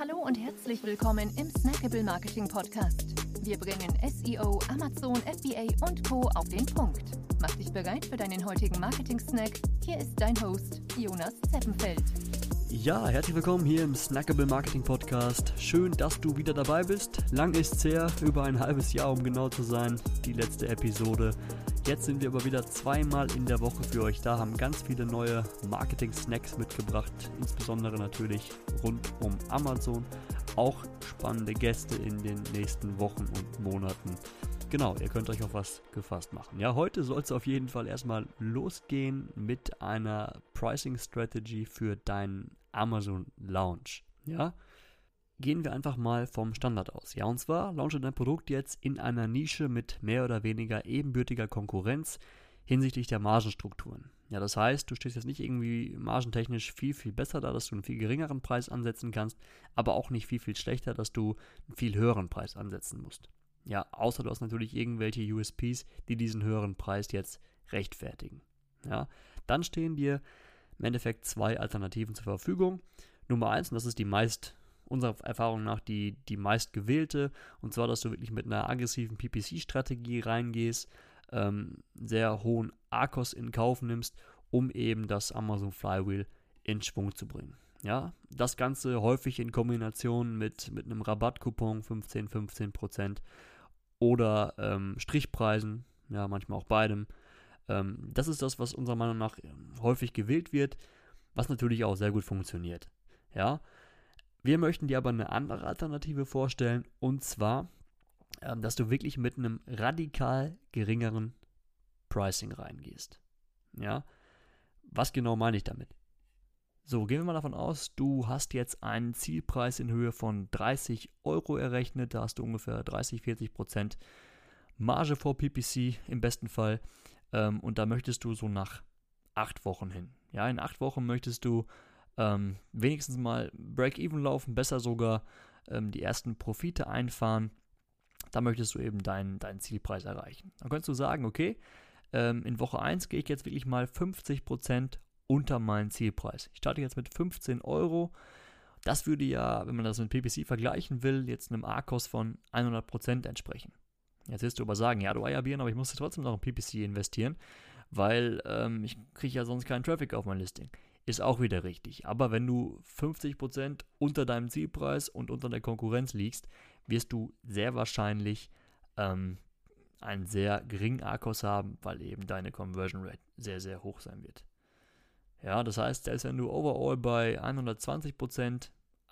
Hallo und herzlich willkommen im Snackable Marketing Podcast. Wir bringen SEO, Amazon, FBA und Co. auf den Punkt. Mach dich bereit für deinen heutigen Marketing-Snack. Hier ist dein Host, Jonas Zeppenfeld. Ja, herzlich willkommen hier im Snackable Marketing Podcast. Schön, dass du wieder dabei bist. Lang ist's her, über ein halbes Jahr, um genau zu sein, die letzte Episode. Jetzt sind wir aber wieder zweimal in der Woche für euch da, haben ganz viele neue Marketing-Snacks mitgebracht, insbesondere natürlich rund um Amazon. Auch spannende Gäste in den nächsten Wochen und Monaten. Genau, ihr könnt euch auf was gefasst machen. Ja, heute soll es auf jeden Fall erstmal losgehen mit einer Pricing Strategy für deinen Amazon Launch. Ja, gehen wir einfach mal vom Standard aus. Ja, und zwar launche dein Produkt jetzt in einer Nische mit mehr oder weniger ebenbürtiger Konkurrenz hinsichtlich der Margenstrukturen. Ja, das heißt, du stehst jetzt nicht irgendwie margentechnisch viel, viel besser da, dass du einen viel geringeren Preis ansetzen kannst, aber auch nicht viel, viel schlechter, dass du einen viel höheren Preis ansetzen musst. Ja, außer du hast natürlich irgendwelche USPs, die diesen höheren Preis jetzt rechtfertigen. Ja, dann stehen dir im Endeffekt zwei Alternativen zur Verfügung. Nummer eins, und das ist die meist unserer Erfahrung nach die, die meistgewählte. Und zwar, dass du wirklich mit einer aggressiven PPC-Strategie reingehst, ähm, sehr hohen ARKOS in Kauf nimmst, um eben das Amazon Flywheel in Schwung zu bringen. Ja, das Ganze häufig in Kombination mit, mit einem Rabattcoupon 15, 15 Prozent oder ähm, Strichpreisen, ja, manchmal auch beidem. Ähm, das ist das, was unserer Meinung nach häufig gewählt wird, was natürlich auch sehr gut funktioniert. Ja, wir möchten dir aber eine andere Alternative vorstellen und zwar, ähm, dass du wirklich mit einem radikal geringeren Pricing reingehst. Ja, was genau meine ich damit? So, gehen wir mal davon aus, du hast jetzt einen Zielpreis in Höhe von 30 Euro errechnet. Da hast du ungefähr 30, 40 Prozent Marge vor PPC im besten Fall. Ähm, und da möchtest du so nach acht Wochen hin. Ja, in acht Wochen möchtest du ähm, wenigstens mal Break-Even laufen, besser sogar ähm, die ersten Profite einfahren. Da möchtest du eben deinen, deinen Zielpreis erreichen. Dann könntest du sagen, okay, ähm, in Woche 1 gehe ich jetzt wirklich mal 50% unter meinen Zielpreis. Ich starte jetzt mit 15 Euro. Das würde ja, wenn man das mit PPC vergleichen will, jetzt einem A-Kost von 100% entsprechen. Jetzt wirst du aber sagen, ja, du Eierbirnen, aber ich muss trotzdem noch in PPC investieren, weil ähm, ich kriege ja sonst keinen Traffic auf mein Listing. Ist auch wieder richtig. Aber wenn du 50% unter deinem Zielpreis und unter der Konkurrenz liegst, wirst du sehr wahrscheinlich ähm, einen sehr geringen ARKOS haben, weil eben deine Conversion Rate sehr, sehr hoch sein wird. Ja, das heißt, selbst wenn du overall bei 120%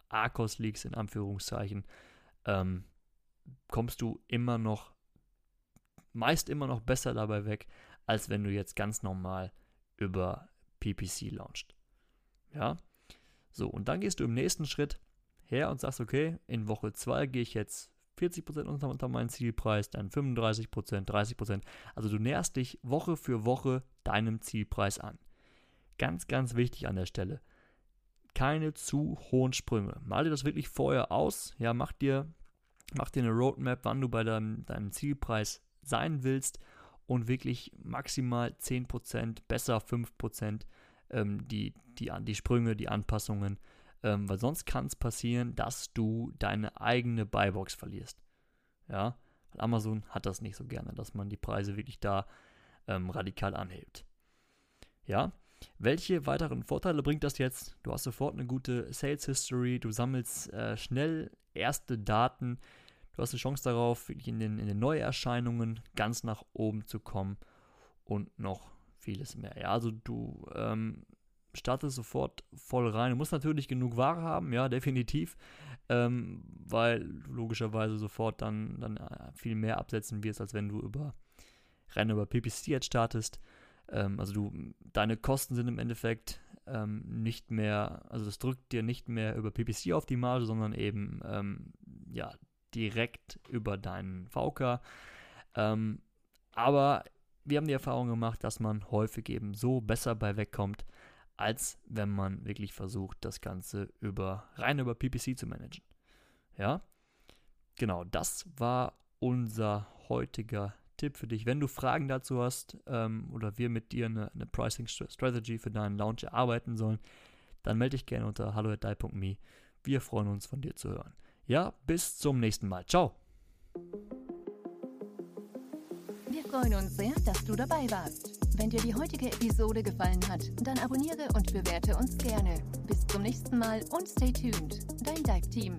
ARKOS liegst, in Anführungszeichen, ähm, kommst du immer noch, meist immer noch besser dabei weg, als wenn du jetzt ganz normal über PPC launchst. Ja. So, und dann gehst du im nächsten Schritt her und sagst, okay, in Woche 2 gehe ich jetzt 40% unter, unter meinen Zielpreis, dann 35%, 30%. Also du näherst dich Woche für Woche deinem Zielpreis an. Ganz, ganz wichtig an der Stelle. Keine zu hohen Sprünge. Mal dir das wirklich vorher aus. Ja, mach dir, mach dir eine Roadmap, wann du bei deinem, deinem Zielpreis sein willst und wirklich maximal 10%, besser 5% ähm, die, die, die Sprünge, die Anpassungen, ähm, weil sonst kann es passieren, dass du deine eigene Buybox verlierst. Ja, Amazon hat das nicht so gerne, dass man die Preise wirklich da ähm, radikal anhebt. Ja, welche weiteren Vorteile bringt das jetzt? Du hast sofort eine gute Sales History, du sammelst äh, schnell erste Daten, du hast eine Chance darauf, in den, in den Neuerscheinungen ganz nach oben zu kommen und noch vieles mehr. Ja, also du ähm, startest sofort voll rein. Du musst natürlich genug Ware haben, ja, definitiv, ähm, weil du logischerweise sofort dann, dann äh, viel mehr absetzen wirst, als wenn du über rein über PPC jetzt startest. Ähm, also du, deine Kosten sind im Endeffekt ähm, nicht mehr, also das drückt dir nicht mehr über PPC auf die Marge, sondern eben ähm, ja direkt über deinen VK. Ähm, aber wir haben die Erfahrung gemacht, dass man häufig eben so besser bei wegkommt, als wenn man wirklich versucht, das Ganze über, rein über PPC zu managen. Ja, genau, das war unser heutiger Tipp für dich. Wenn du Fragen dazu hast ähm, oder wir mit dir eine, eine Pricing Strategy für deinen Launch erarbeiten sollen, dann melde dich gerne unter hallo.dai.me. Wir freuen uns von dir zu hören. Ja, bis zum nächsten Mal. Ciao. Wir freuen uns sehr, dass du dabei warst. Wenn dir die heutige Episode gefallen hat, dann abonniere und bewerte uns gerne. Bis zum nächsten Mal und stay tuned. Dein Dive Team.